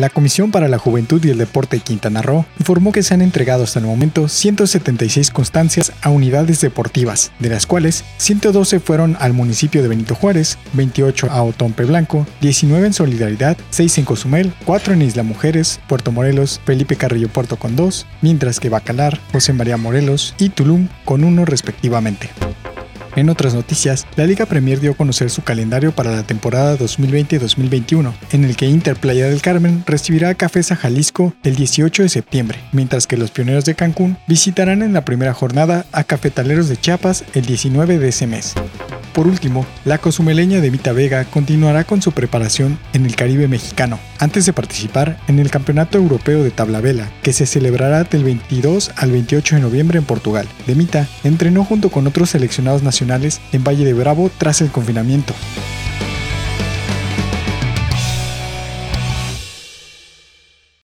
La Comisión para la Juventud y el Deporte de Quintana Roo informó que se han entregado hasta el momento 176 constancias a unidades deportivas, de las cuales 112 fueron al municipio de Benito Juárez, 28 a Otompe Blanco, 19 en Solidaridad, 6 en Cozumel, 4 en Isla Mujeres, Puerto Morelos, Felipe Carrillo Puerto con 2, mientras que Bacalar, José María Morelos y Tulum con 1 respectivamente. En otras noticias, la Liga Premier dio a conocer su calendario para la temporada 2020-2021, en el que Inter Playa del Carmen recibirá a Cafés a Jalisco el 18 de septiembre, mientras que los Pioneros de Cancún visitarán en la primera jornada a Cafetaleros de Chiapas el 19 de ese mes. Por último, la cozumeleña de Vita Vega continuará con su preparación en el Caribe mexicano, antes de participar en el Campeonato Europeo de Tabla que se celebrará del 22 al 28 de noviembre en Portugal. Demita entrenó junto con otros seleccionados nacionales en Valle de Bravo tras el confinamiento.